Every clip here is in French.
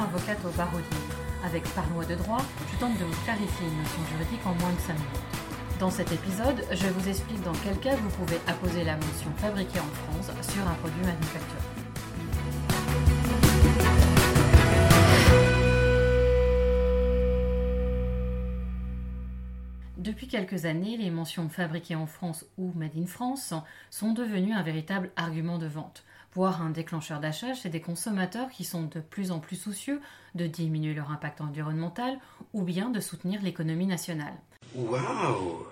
Avocate au barreau. Avec Parle-moi de droit, je tente de vous clarifier une notion juridique en moins de 5 minutes. Dans cet épisode, je vous explique dans quel cas vous pouvez apposer la mention fabriquée en France sur un produit manufacturé. Depuis quelques années, les mentions fabriquées en France ou Made in France sont devenues un véritable argument de vente, voire un déclencheur d'achat chez des consommateurs qui sont de plus en plus soucieux de diminuer leur impact environnemental ou bien de soutenir l'économie nationale. Waouh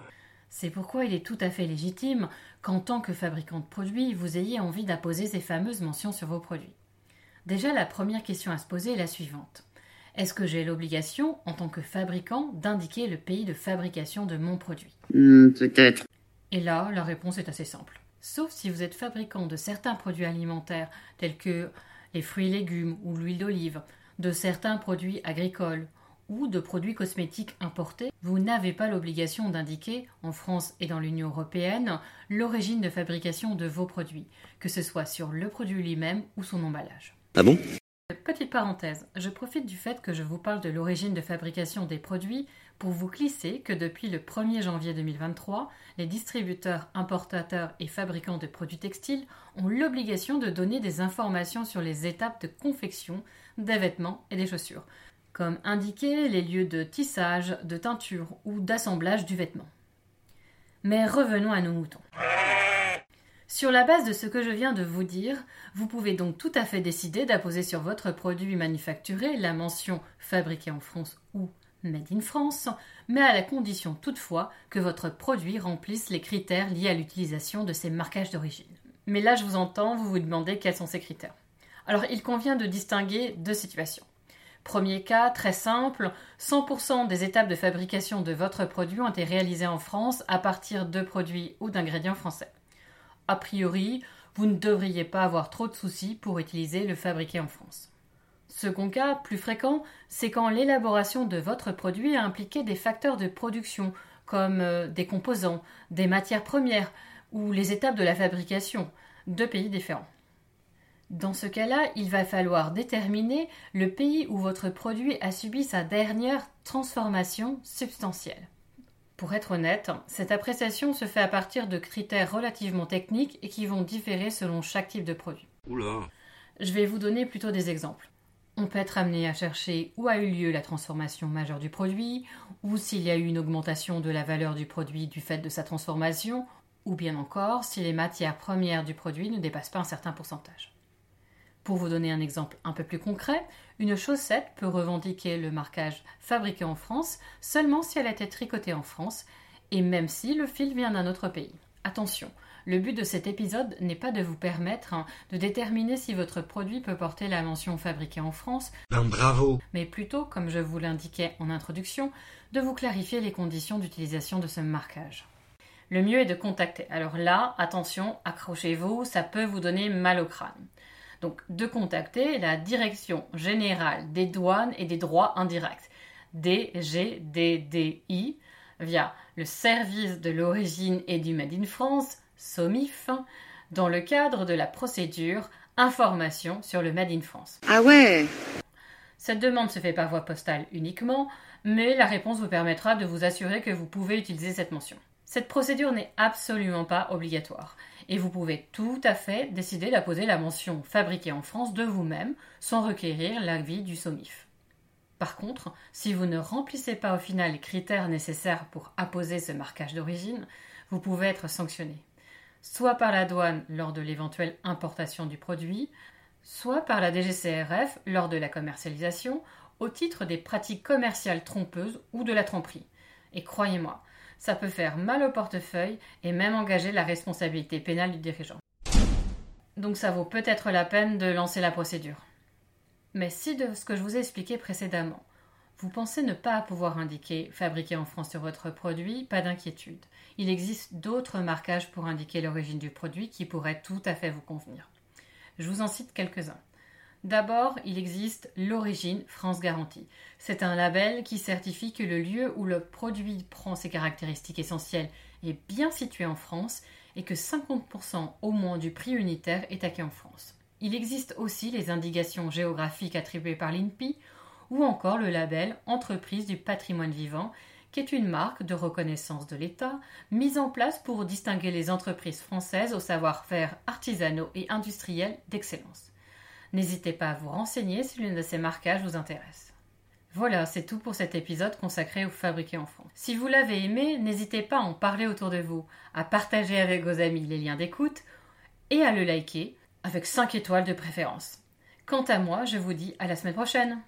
C'est pourquoi il est tout à fait légitime qu'en tant que fabricant de produits, vous ayez envie d'apposer ces fameuses mentions sur vos produits. Déjà, la première question à se poser est la suivante. Est-ce que j'ai l'obligation, en tant que fabricant, d'indiquer le pays de fabrication de mon produit? Hmm, Peut-être. Et là, la réponse est assez simple. Sauf si vous êtes fabricant de certains produits alimentaires, tels que les fruits et légumes ou l'huile d'olive, de certains produits agricoles ou de produits cosmétiques importés, vous n'avez pas l'obligation d'indiquer, en France et dans l'Union européenne, l'origine de fabrication de vos produits, que ce soit sur le produit lui-même ou son emballage. Ah bon? Petite parenthèse, je profite du fait que je vous parle de l'origine de fabrication des produits pour vous glisser que depuis le 1er janvier 2023, les distributeurs, importateurs et fabricants de produits textiles ont l'obligation de donner des informations sur les étapes de confection des vêtements et des chaussures, comme indiquer les lieux de tissage, de teinture ou d'assemblage du vêtement. Mais revenons à nos moutons. Sur la base de ce que je viens de vous dire, vous pouvez donc tout à fait décider d'apposer sur votre produit manufacturé la mention fabriqué en France ou Made in France, mais à la condition toutefois que votre produit remplisse les critères liés à l'utilisation de ces marquages d'origine. Mais là, je vous entends, vous vous demandez quels sont ces critères. Alors, il convient de distinguer deux situations. Premier cas, très simple, 100% des étapes de fabrication de votre produit ont été réalisées en France à partir de produits ou d'ingrédients français. A priori, vous ne devriez pas avoir trop de soucis pour utiliser le fabriqué en France. Second cas, plus fréquent, c'est quand l'élaboration de votre produit a impliqué des facteurs de production, comme euh, des composants, des matières premières ou les étapes de la fabrication, deux pays différents. Dans ce cas-là, il va falloir déterminer le pays où votre produit a subi sa dernière transformation substantielle. Pour être honnête, cette appréciation se fait à partir de critères relativement techniques et qui vont différer selon chaque type de produit. Oula Je vais vous donner plutôt des exemples. On peut être amené à chercher où a eu lieu la transformation majeure du produit, ou s'il y a eu une augmentation de la valeur du produit du fait de sa transformation, ou bien encore si les matières premières du produit ne dépassent pas un certain pourcentage. Pour vous donner un exemple un peu plus concret, une chaussette peut revendiquer le marquage fabriqué en France seulement si elle a été tricotée en France et même si le fil vient d'un autre pays. Attention, le but de cet épisode n'est pas de vous permettre hein, de déterminer si votre produit peut porter la mention fabriqué en France, Ben bravo mais plutôt, comme je vous l'indiquais en introduction, de vous clarifier les conditions d'utilisation de ce marquage. Le mieux est de contacter. Alors là, attention, accrochez-vous, ça peut vous donner mal au crâne. Donc de contacter la Direction générale des douanes et des droits indirects, DGDDI, via le service de l'origine et du Made in France, SOMIF, dans le cadre de la procédure Information sur le Made in France. Ah ouais Cette demande se fait par voie postale uniquement, mais la réponse vous permettra de vous assurer que vous pouvez utiliser cette mention. Cette procédure n'est absolument pas obligatoire et vous pouvez tout à fait décider d'apposer la mention fabriquée en France de vous-même sans requérir l'avis du SOMIF. Par contre, si vous ne remplissez pas au final les critères nécessaires pour apposer ce marquage d'origine, vous pouvez être sanctionné, soit par la douane lors de l'éventuelle importation du produit, soit par la DGCRF lors de la commercialisation au titre des pratiques commerciales trompeuses ou de la tromperie. Et croyez-moi, ça peut faire mal au portefeuille et même engager la responsabilité pénale du dirigeant. Donc ça vaut peut-être la peine de lancer la procédure. Mais si de ce que je vous ai expliqué précédemment, vous pensez ne pas pouvoir indiquer fabriqué en France sur votre produit, pas d'inquiétude. Il existe d'autres marquages pour indiquer l'origine du produit qui pourraient tout à fait vous convenir. Je vous en cite quelques-uns. D'abord, il existe l'origine France Garantie. C'est un label qui certifie que le lieu où le produit prend ses caractéristiques essentielles est bien situé en France et que 50% au moins du prix unitaire est acquis en France. Il existe aussi les indications géographiques attribuées par l'INPI ou encore le label Entreprise du patrimoine vivant, qui est une marque de reconnaissance de l'État mise en place pour distinguer les entreprises françaises au savoir-faire artisanaux et industriels d'excellence. N'hésitez pas à vous renseigner si l'une de ces marquages vous intéresse. Voilà, c'est tout pour cet épisode consacré au fabriqué en France. Si vous l'avez aimé, n'hésitez pas à en parler autour de vous, à partager avec vos amis les liens d'écoute et à le liker avec 5 étoiles de préférence. Quant à moi, je vous dis à la semaine prochaine.